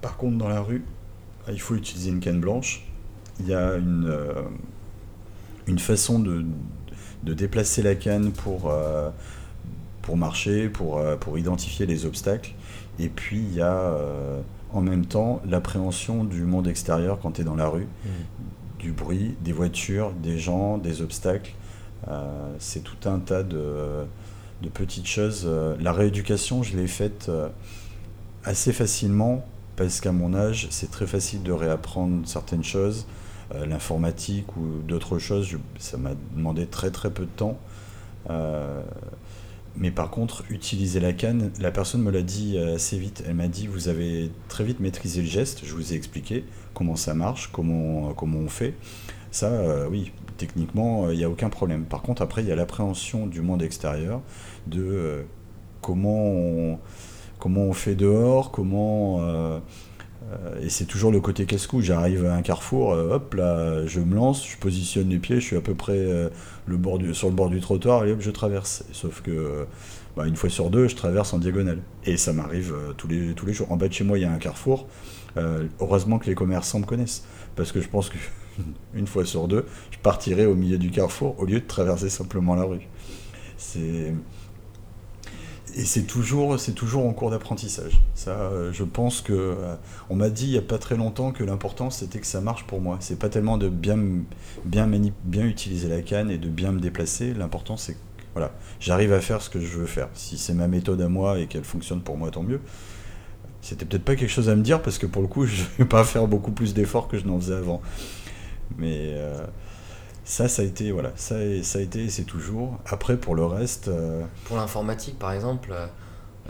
Par contre, dans la rue, il faut utiliser une canne blanche. Il y a une, euh, une façon de, de, déplacer la canne pour, euh, pour marcher, pour, pour identifier les obstacles. Et puis il y a en même temps l'appréhension du monde extérieur quand tu es dans la rue, mmh. du bruit, des voitures, des gens, des obstacles. c'est tout un tas de, de petites choses. La rééducation, je l'ai faite assez facilement parce qu'à mon âge, c'est très facile de réapprendre certaines choses. Euh, l'informatique ou d'autres choses, ça m'a demandé très très peu de temps. Euh, mais par contre, utiliser la canne, la personne me l'a dit euh, assez vite. Elle m'a dit Vous avez très vite maîtrisé le geste. Je vous ai expliqué comment ça marche, comment on fait. Ça, oui, techniquement, il n'y a aucun problème. Par contre, après, il y a l'appréhension du monde extérieur, de comment on comment on fait dehors, comment. Euh, euh, et c'est toujours le côté casse-cou. J'arrive à un carrefour, euh, hop là, je me lance, je positionne les pieds, je suis à peu près le bord sur le bord du trottoir et hop, je traverse. Sauf que bah, une fois sur deux, je traverse en diagonale. Et ça m'arrive tous, les, tous les jours. En bas de chez moi, il y a un carrefour. heureusement que les commerçants me connaissent. Parce que je pense qu'une fois sur deux, je partirai au milieu du carrefour au lieu de traverser simplement la rue. C'est et c'est toujours, c'est toujours en cours d'apprentissage. Ça, euh, je pense que euh, on m'a dit il y a pas très longtemps que l'important c'était que ça marche pour moi. C'est pas tellement de bien, bien, bien utiliser la canne et de bien me déplacer. L'important c'est voilà, j'arrive à faire ce que je veux faire. Si c'est ma méthode à moi et qu'elle fonctionne pour moi, tant mieux. C'était peut-être pas quelque chose à me dire parce que pour le coup, je vais pas faire beaucoup plus d'efforts que je n'en faisais avant. Mais euh, ça, ça a été, voilà, ça, ça a été, c'est toujours. Après, pour le reste. Euh, pour l'informatique, par exemple, euh,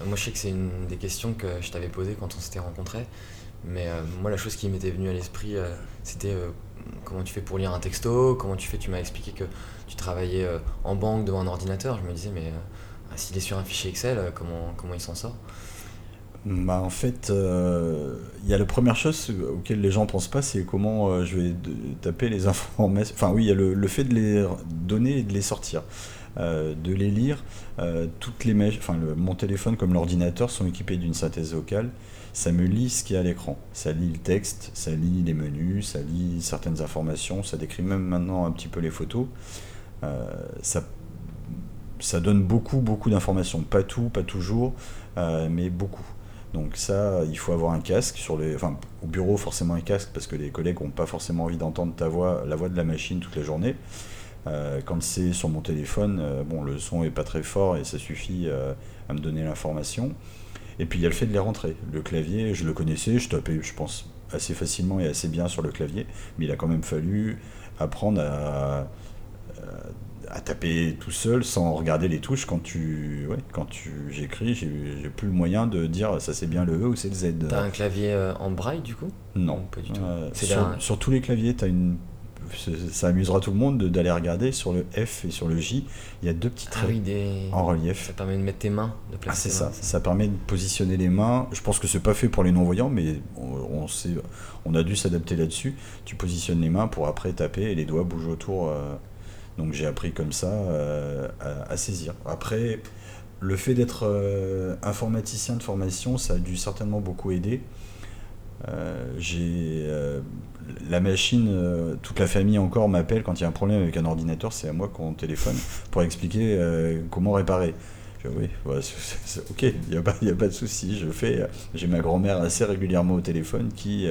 moi je sais que c'est une des questions que je t'avais posées quand on s'était rencontrés. Mais moi, la chose qui m'était venue à l'esprit, c'était comment tu fais pour lire un texto, comment tu fais, tu m'as expliqué que tu travaillais en banque devant un ordinateur. Je me disais, mais s'il est sur un fichier Excel, comment, comment il s'en sort? Bah, en fait, euh, il y a la première chose auquel les gens pensent pas, c'est comment euh, je vais taper les informations. Enfin, oui, il y a le, fait de les donner et de les sortir. Euh, de les lire, toutes les enfin, mon téléphone comme l'ordinateur sont équipés d'une synthèse vocale. Ça me lit ce qu'il y a à l'écran. Ça lit le texte, ça lit les menus, ça lit certaines informations, ça décrit même maintenant un petit peu les photos. ça, ça donne beaucoup, beaucoup d'informations. Pas tout, pas toujours, mais beaucoup. Donc ça, il faut avoir un casque sur les, enfin au bureau forcément un casque parce que les collègues n'ont pas forcément envie d'entendre ta voix, la voix de la machine toute la journée. Euh, quand c'est sur mon téléphone, euh, bon le son est pas très fort et ça suffit euh, à me donner l'information. Et puis il y a le fait de les rentrer. Le clavier, je le connaissais, je tapais, je pense assez facilement et assez bien sur le clavier, mais il a quand même fallu apprendre à à taper tout seul sans regarder les touches quand tu ouais, quand tu j'écris j'ai plus le moyen de dire ça c'est bien le E ou c'est le Z. T'as un clavier euh, en braille du coup? Non. Pas du tout. Euh, sur, tous les claviers as une ça amusera tout le monde d'aller regarder sur le F et sur le J. Il y a deux petits ah traits en relief. Ça permet de mettre tes mains de placer ah, c'est ça. ça permet de positionner les mains. Je pense que c'est pas fait pour les non voyants mais on, sait, on a dû s'adapter là-dessus. Tu positionnes les mains pour après taper et les doigts bougent autour euh, donc j'ai appris comme ça euh, à, saisir. Après, le fait d'être euh, informaticien de formation, ça a dû certainement beaucoup aider. Euh, j'ai la machine, toute la famille encore m'appelle quand il y a un problème avec un ordinateur, c'est à moi qu'on téléphone pour expliquer comment réparer. oui, ok, il n'y a, pas, a pas de souci. Je fais, j'ai ma grand-mère assez régulièrement au téléphone qui,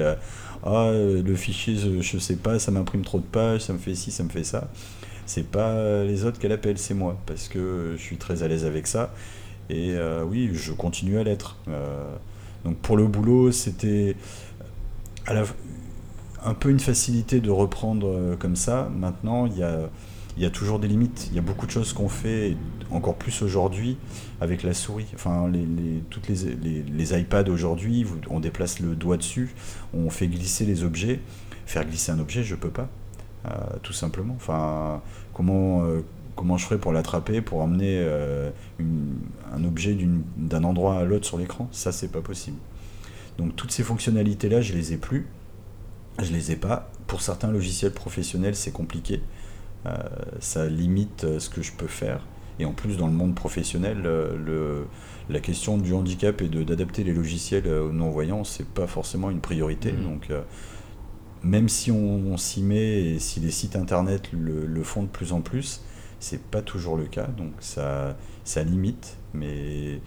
ah, le fichier, je, ne sais pas, ça m'imprime trop de pages, ça me fait ci, ça me fait ça c'est pas les autres qu'elle appelle, c'est moi, parce que je suis très à l'aise avec ça. Et euh, oui, je continue à l'être. Euh, donc pour le boulot, c'était un peu une facilité de reprendre euh, comme ça. Maintenant, il y a, toujours des limites. Il y a beaucoup de choses qu'on fait, encore plus aujourd'hui, avec la souris. Enfin, les, toutes les, les, les iPads aujourd'hui, on déplace le doigt dessus, on fait glisser les objets. Faire glisser un objet, je peux pas. Euh, tout simplement. Enfin, comment, euh, comment je ferais pour l'attraper, pour emmener euh, un objet d'un endroit à l'autre sur l'écran? Ça, c'est pas possible. Donc toutes ces fonctionnalités-là, je les ai plus. Je les ai pas. Pour certains logiciels professionnels, c'est compliqué. ça limite ce que je peux faire. Et en plus, dans le monde professionnel, le, la question du handicap et d'adapter les logiciels aux non-voyants, c'est pas forcément une priorité. Mmh. Donc, même si on, s'y met et si les sites internet le, font de plus en plus, c'est pas toujours le cas. Donc ça, ça limite. Mais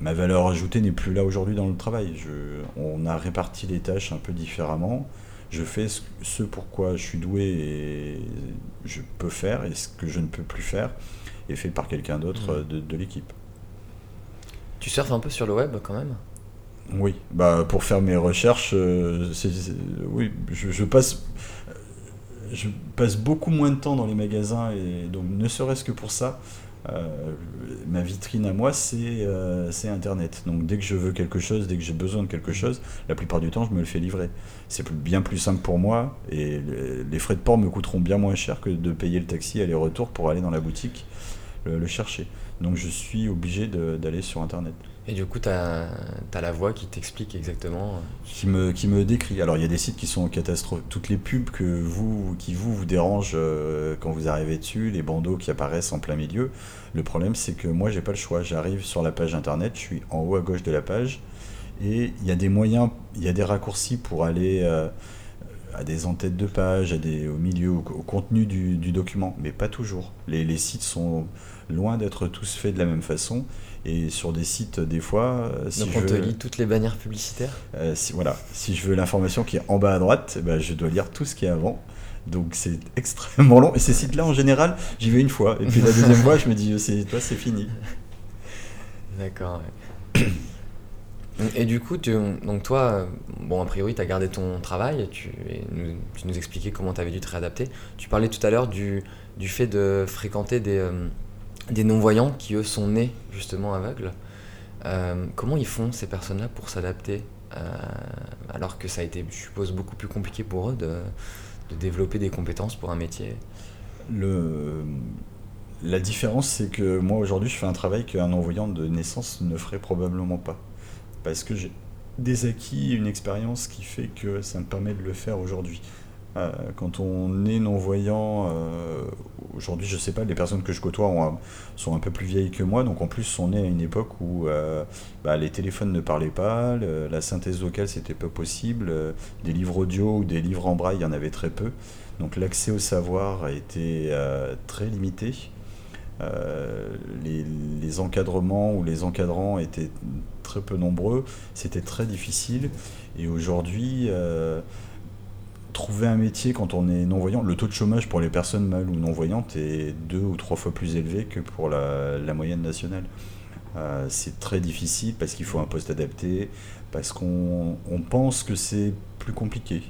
ma valeur ajoutée n'est plus là aujourd'hui dans le travail. Je, on a réparti les tâches un peu différemment. Je fais ce, ce pour quoi je suis doué et je peux faire, et ce que je ne peux plus faire est fait par quelqu'un d'autre Mmh. de, de l'équipe. Tu surfes un peu sur le web quand même? Oui, bah pour faire mes recherches, euh, oui, je, passe, beaucoup moins de temps dans les magasins et donc ne serait-ce que pour ça, euh, ma vitrine à moi c'est euh, c'est Internet. Donc dès que je veux quelque chose, dès que j'ai besoin de quelque chose, la plupart du temps je me le fais livrer. C'est bien plus simple pour moi et les, frais de port me coûteront bien moins cher que de payer le taxi aller-retour pour aller dans la boutique le, chercher. Donc je suis obligé d'aller sur Internet. Et du coup, tu as, la voix qui t'explique exactement. euh, qui me, qui me décrit. Alors il y a des sites qui sont catastrophiques. Toutes les pubs que vous, qui vous, vous dérangent euh, quand vous arrivez dessus, les bandeaux qui apparaissent en plein milieu. Le problème c'est que moi j'ai pas le choix. J'arrive sur la page internet, je suis en haut à gauche de la page et il y a des moyens, il y a des raccourcis pour aller euh, à des en-têtes de page, à des, au milieu, au, au contenu du, du document, mais pas toujours. Les, les sites sont loin d'être tous faits de la même façon. Et sur des sites, des fois, euh, si Donc je on te lit toutes les bannières publicitaires? Euh, si, voilà, si je veux l'information qui est en bas à droite, eh ben, je dois lire tout ce qui est avant. Donc c'est extrêmement long. Et ces sites-là, en général, j'y vais une fois. Et puis la deuxième fois, je me dis, c'est, toi, c'est fini. D'accord. ouais. Et du coup, tu- donc toi, euh, bon, a priori, tu as gardé ton travail, tu, nous, tu nous expliquais comment tu avais dû te réadapter. Tu parlais tout à l'heure du, du fait de fréquenter des, euh, des non-voyants qui, eux, sont nés justement aveugles. Euh, comment ils font, ces personnes-là, pour s'adapter euh, alors que ça a été, je suppose, beaucoup plus compliqué pour eux de, développer des compétences pour un métier? La différence, c'est que moi, aujourd'hui, je fais un travail qu'un non-voyant de naissance ne ferait probablement pas. Parce que j'ai des acquis, une expérience qui fait que ça me permet de le faire aujourd'hui. Euh, quand on est non-voyant, euh, aujourd'hui, je sais pas, les personnes que je côtoie sont un peu plus vieilles que moi, donc en plus, sont nées à une époque où euh, bah, les téléphones ne parlaient pas, la synthèse vocale, c'était pas possible, des livres audio ou des livres en braille, il y en avait très peu. Donc l'accès au savoir a été euh, très limité. Les, encadrements ou les encadrants étaient très peu nombreux, c'était très difficile. Et aujourd'hui, trouver un métier quand on est non-voyant, le taux de chômage pour les personnes mâles ou non-voyantes est deux ou trois fois plus élevé que pour la, moyenne nationale. Euh, c'est très difficile parce qu'il faut un poste adapté, parce qu'on on pense que c'est plus compliqué.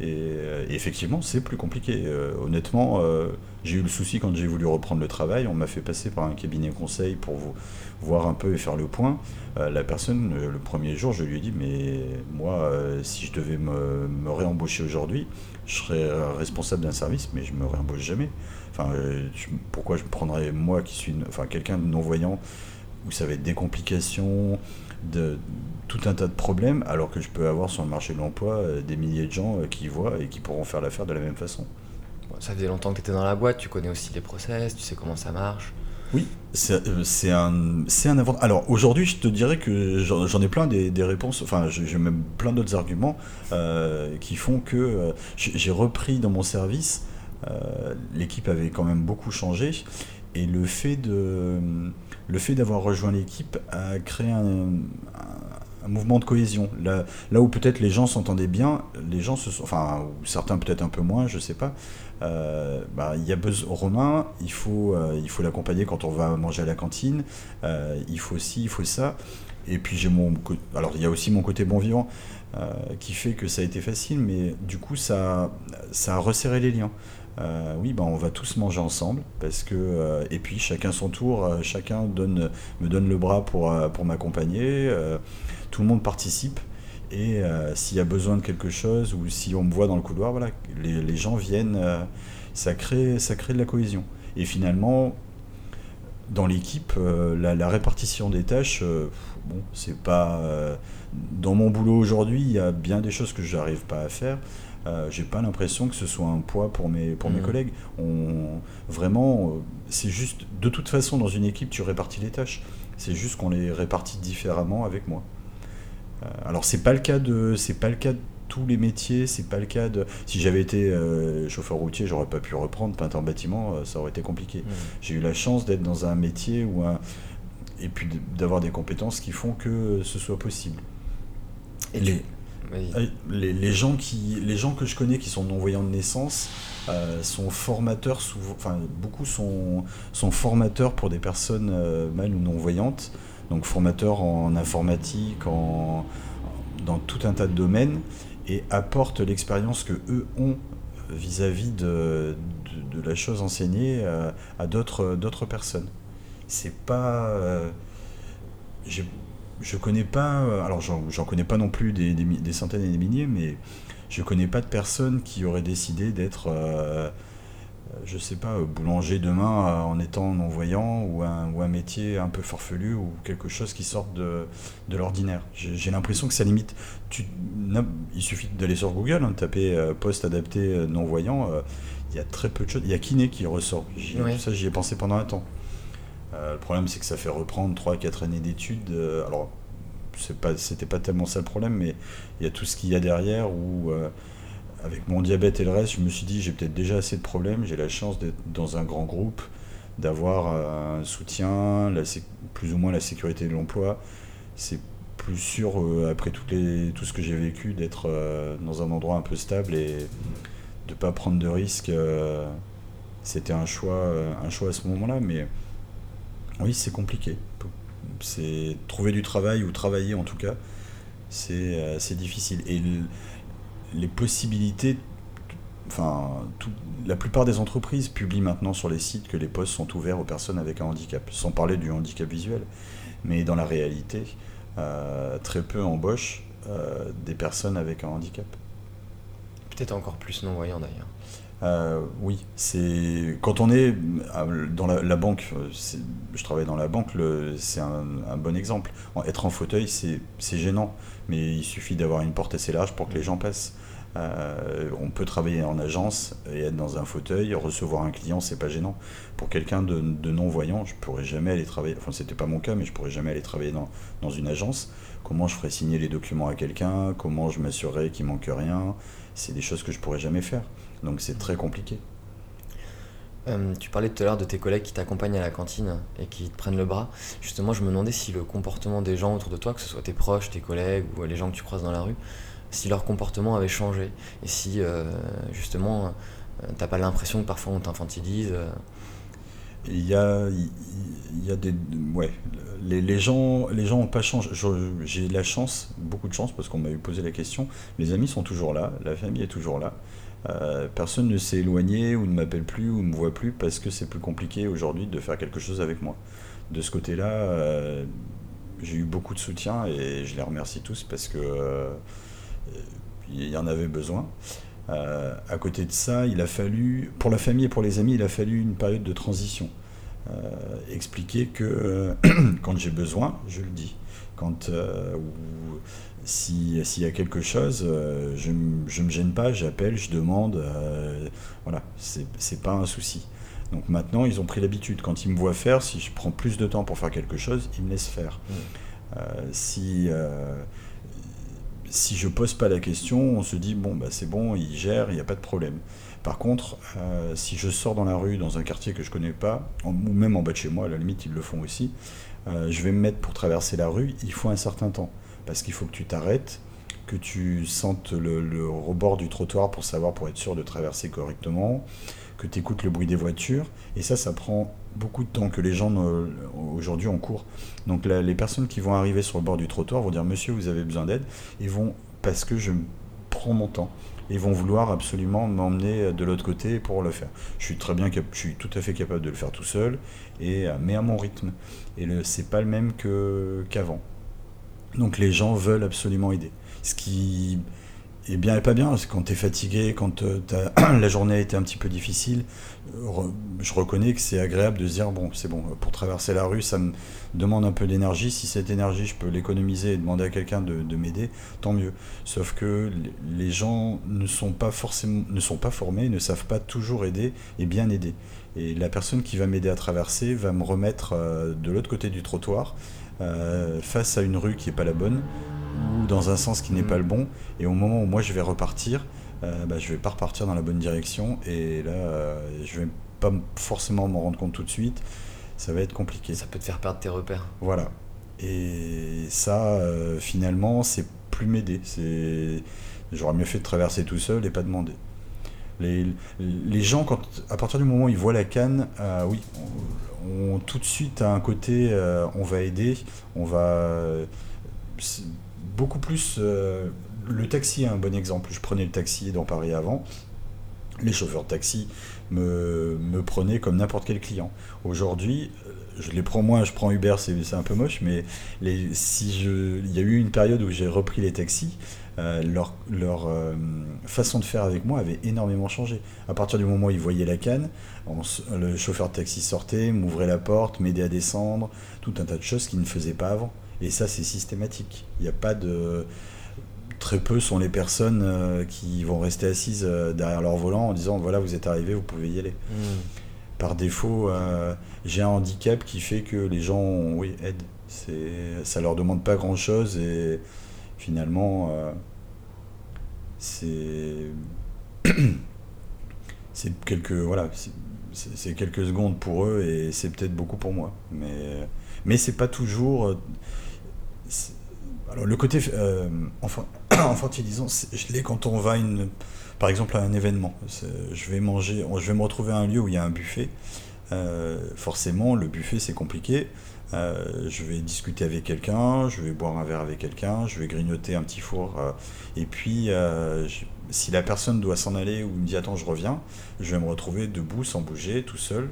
Et, euh, et effectivement, c'est plus compliqué. Euh, honnêtement, euh, j'ai eu le souci quand j'ai voulu reprendre le travail. On m'a fait passer par un cabinet conseil pour vous, voir un peu et faire le point. La personne, le premier jour, je lui ai dit Mais moi, si je devais me, réembaucher aujourd'hui, je serais responsable d'un service, mais je me réembauche jamais. Enfin, je- pourquoi je prendrais moi qui suis, enfin, quelqu'un de non-voyant? Où ça va être des complications, de tout un tas de problèmes, alors que je peux avoir sur le marché de l'emploi euh, des milliers de gens euh, qui voient et qui pourront faire l'affaire de la même façon. Ça faisait longtemps que tu étais dans la boîte, tu connais aussi les process, tu sais comment ça marche. Oui, c'est euh, un, c'est un avantage. Alors aujourd'hui, je te dirais que j'en ai plein des, des réponses, enfin j'ai même plein d'autres arguments euh, qui font que euh, j'ai repris dans mon service, l'équipe avait quand même beaucoup changé, et le fait de le fait d'avoir rejoint l'équipe a créé un, mouvement de cohésion. Là, où peut-être les gens s'entendaient bien, les gens se enfin certains peut-être un peu moins, je sais pas. Euh, bah, il y a besoin Romain, il faut euh, il faut l'accompagner quand on va manger à la cantine. Euh, il faut ci, il faut ça. Et puis j'ai mon alors il y a aussi mon côté bon vivant qui fait que ça a été facile, mais du coup ça ça a resserré les liens. Euh, oui, bah, on va tous manger ensemble parce que euh, et puis chacun son tour, euh, chacun me donne le bras pour pour m'accompagner. tout le monde participe. Et s'il y a besoin de quelque chose ou si on me voit dans le couloir, voilà, les, les gens viennent, ça, crée, ça crée de la cohésion. Et finalement, dans l'équipe, la, la répartition des tâches, bon, c'est pas. dans mon boulot aujourd'hui, il y a bien des choses que je n'arrive pas à faire. Euh, J'ai pas l'impression que ce soit un poids pour mes, pour mes Mhm. collègues. On, vraiment, euh, c'est juste. De toute façon, dans une équipe, tu répartis les tâches. C'est juste qu'on les répartit différemment avec moi. Euh, alors c'est pas le cas de c'est pas le cas de tous les métiers, c'est pas le cas de si j'avais été euh, chauffeur routier, j'aurais pas pu reprendre peintre en bâtiment, euh, ça aurait été compliqué. Mm. J'ai eu la chance d'être dans un métier où un et puis d'avoir des compétences qui font que ce soit possible. Et les, euh, les, gens qui, les gens que je connais qui sont non-voyants de naissance euh, sont formateurs, souvent, enfin beaucoup sont, sont formateurs pour des personnes euh, mal ou non-voyantes, donc formateurs en informatique, en, dans tout un tas de domaines, et apportent l'expérience que eux ont vis-à-vis de, de, la chose enseignée euh, à d'autres personnes. C'est pas... je connais pas, euh, alors j'en connais pas non plus des, des mi- des centaines et des milliers, mais je connais pas de personnes qui auraient décidé d'être, euh, euh, je sais pas, euh, boulanger demain en étant non-voyant ou un, ou un métier un peu farfelu ou quelque chose qui sorte de, de l'ordinaire. J'ai l'impression que ça limite. Tu, il suffit d'aller sur Google, hein, de taper euh, poste adapté non-voyant, euh, il y a très peu de choses. Il y a Kiné qui ressort. Oui. Ça, j'y ai pensé pendant un temps. Euh, le problème, c'est que ça fait reprendre 3-4 années d'études. euh, alors, c'est pas, c'était pas tellement ça le problème, mais il y a tout ce qu'il y a derrière où, euh, avec mon diabète et le reste, je me suis dit, j'ai peut-être déjà assez de problèmes. J'ai la chance d'être dans un grand groupe, d'avoir un soutien, la plus ou moins la sécurité de l'emploi. C'est plus sûr, après toutes les, tout ce que j'ai vécu, d'être dans un endroit un peu stable et de pas prendre de risques. c'était un choix, un choix à ce moment-là, mais oui, c'est compliqué. C'est trouver du travail ou travailler en tout cas, c'est euh, difficile. Et les possibilités, enfin, la plupart des entreprises publient maintenant sur les sites que les postes sont ouverts aux personnes avec un handicap, sans parler du handicap visuel. Mais dans la réalité, euh, très peu embauchent euh, des personnes avec un handicap. Peut-être encore plus non-voyant d'ailleurs. Euh, oui, c'est quand on est euh, dans la, banque, euh, je travaille dans la banque, c'est un, bon exemple. Être en fauteuil, c'est gênant, mais il suffit d'avoir une porte assez large pour que les gens passent. On peut travailler en agence et être dans un fauteuil, recevoir un client, c'est pas gênant. Pour quelqu'un de, non-voyant, je pourrais jamais aller travailler, enfin c'était pas mon cas, mais je pourrais jamais aller travailler dans, dans une agence. Comment je ferais signer les documents à quelqu'un? Comment je m'assurerais qu'il manque rien? C'est des choses que je pourrais jamais faire. Donc c'est très compliqué. Euh, tu parlais tout à l'heure de tes collègues qui t'accompagnent à la cantine et qui te prennent le bras. Justement, je me demandais si le comportement des gens autour de toi, que ce soit tes proches, tes collègues ou les gens que tu croises dans la rue, si leur comportement avait changé et si euh, justement euh, t'as pas l'impression que parfois on t'infantilise. euh, Il y a, il y a des, ouais, les, les gens, les gens ont pas changé. J'ai la chance, beaucoup de chance, parce qu'on m'a eu posé la question. Les amis sont toujours là, la famille est toujours là. Euh, personne ne s'est éloigné ou ne m'appelle plus ou ne me voit plus parce que c'est plus compliqué aujourd'hui de faire quelque chose avec moi. De ce côté-là, euh, j'ai eu beaucoup de soutien et je les remercie tous parce que euh, y en avait besoin. À côté de ça, il a fallu, pour la famille et pour les amis, il a fallu une période de transition. Expliquer que quand j'ai besoin, je le dis. Quand euh, ou si- s'il y a quelque chose, euh, je ne me gêne pas, j'appelle, je demande. euh, voilà, c'est pas un souci. Donc maintenant, ils ont pris l'habitude. Quand ils me voient faire, si je prends plus de temps pour faire quelque chose, ils me laissent faire. Euh, si euh, si je pose pas la question, on se dit bon bah c'est bon, il gère, il n'y a pas de problème. Par contre, euh, si je sors dans la rue, dans un quartier que je connais pas, en- ou même en bas de chez moi, à la limite ils le font aussi, euh, je vais me mettre pour traverser la rue, il faut un certain temps. Parce qu'il faut que tu t'arrêtes, que tu sentes le, rebord du trottoir pour savoir, pour être sûr de traverser correctement, que tu écoutes le bruit des voitures. Et ça, ça prend beaucoup de temps que les gens ne- aujourd'hui en cours. Donc les personnes qui vont arriver sur le bord du trottoir vont dire Monsieur, vous avez besoin d'aide. Ils vont, parce que je prends mon temps, ils vont vouloir absolument m'emmener de l'autre côté pour le faire. Je suis très bien, je suis tout à fait capable de le faire tout seul, et, euh, mais à mon rythme. Et le, c'est pas le même que, qu'avant. Donc les gens veulent absolument aider. Ce qui est bien et pas bien, c'est quand tu es fatigué, quand euh, la journée a été un petit peu difficile, euh, je reconnais que c'est agréable de se dire, bon, c'est bon, pour traverser la rue, ça me demande un peu d'énergie. Si cette énergie, je peux l'économiser et demander à quelqu'un de, de m'aider, tant mieux. Sauf que les- les gens ne sont pas forcément, ne sont pas formés, ne savent pas toujours aider et bien aider. Et la personne qui va m'aider à traverser va me remettre euh, de l'autre côté du trottoir, euh, face à une rue qui n'est pas la bonne, ou dans un sens qui n'est pas le bon. Et au moment où moi je vais repartir, euh, bah, je vais pas repartir dans la bonne direction. Et là, euh, je vais pas forcément m'en rendre compte tout de suite. ça va être compliqué. Ça peut te faire perdre tes repères. Voilà. Et ça, euh, finalement, c'est plus m'aider. C'est, j'aurais mieux fait de traverser tout seul et pas demander. Les, les gens, quand, à partir du moment où ils voient la canne, euh, oui, on, tout de suite à un côté, euh, on va aider, on va beaucoup plus. le taxi est un bon exemple. Je prenais le taxi dans Paris avant. Les chauffeurs de taxi me, me prenaient comme n'importe quel client. Aujourd'hui, je les prends moins, je prends Uber, c'est un peu moche, mais les, si je, il y a eu une période où j'ai repris les taxis, euh, leur, leur euh, façon de faire avec moi avait énormément changé. À partir du moment où ils voyaient la canne, le chauffeur de taxi sortait, m'ouvrait la porte, m'aidait à descendre, tout un tas de choses qu'ils ne faisaient pas avant. Et ça, c'est systématique. Il n'y a pas de. Très peu sont les personnes euh, qui vont rester assises derrière leur volant en disant voilà, vous êtes arrivé, vous pouvez y aller. Mmh par défaut, j'ai un handicap qui fait que les gens, oui, aident. Ça leur demande pas grand chose et finalement, c'est, c'est quelques, voilà, c'est, quelques secondes pour eux et c'est peut-être beaucoup pour moi. Mais, mais c'est pas toujours. alors le côté euh, infantilisant, je l'ai quand on va une par exemple à un événement. Je vais manger, je vais me retrouver à un lieu où il y a un buffet. Euh, forcément, le buffet c'est compliqué. Euh, je vais discuter avec quelqu'un, je vais boire un verre avec quelqu'un, je vais grignoter un petit four. Euh, et puis, si la personne doit s'en aller ou me dit attends, je reviens, je vais me retrouver debout, sans bouger, tout seul.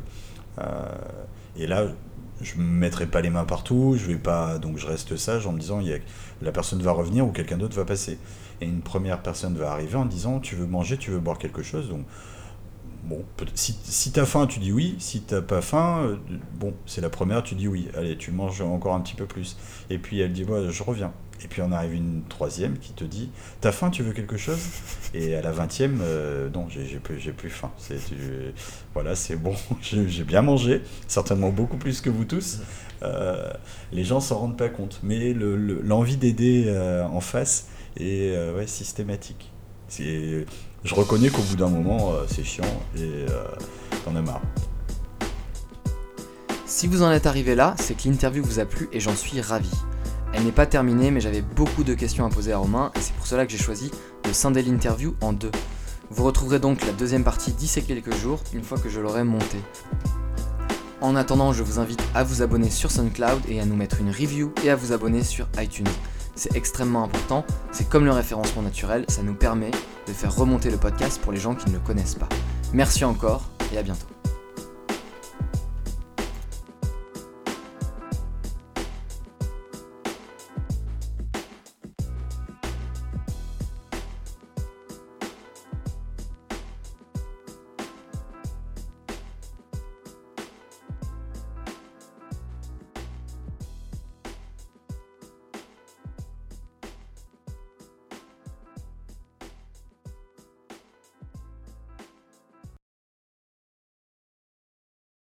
et là, je ne me mettrai pas les mains partout, je vais pas, donc je reste sage en me disant y a, la personne va revenir ou quelqu'un d'autre va passer. Et une première personne va arriver en disant tu veux manger, tu veux boire quelque chose. Donc, bon, si, si tu as faim, tu dis oui. Si tu n'as pas faim, euh, bon, c'est la première, tu dis oui. Allez, tu manges encore un petit peu plus. Et puis elle dit moi, je reviens. Et puis on arrive une troisième qui te dit T'as faim, tu veux quelque chose? Et à la vingtième, euh, non, j'ai plus, plus faim. C'est voilà, c'est bon, j'ai bien mangé, certainement beaucoup plus que vous tous. Euh, les gens s'en rendent pas compte, mais l'envie d'aider euh, en face est systématique. Je reconnais qu'au bout d'un moment, c'est chiant et t'en as marre. Si vous en êtes arrivé là, c'est que l'interview vous a plu et j'en suis ravi. Elle n'est pas terminée, mais j'avais beaucoup de questions à poser à Romain, et c'est pour cela que j'ai choisi de scinder l'interview en deux. Vous retrouverez donc la deuxième partie d'ici quelques jours, une fois que je l'aurai montée. En attendant, je vous invite à vous abonner sur SoundCloud et à nous mettre une review et à vous abonner sur iTunes. C'est extrêmement important, c'est comme le référencement naturel, ça nous permet de faire remonter le podcast pour les gens qui ne le connaissent pas. Merci encore et à bientôt.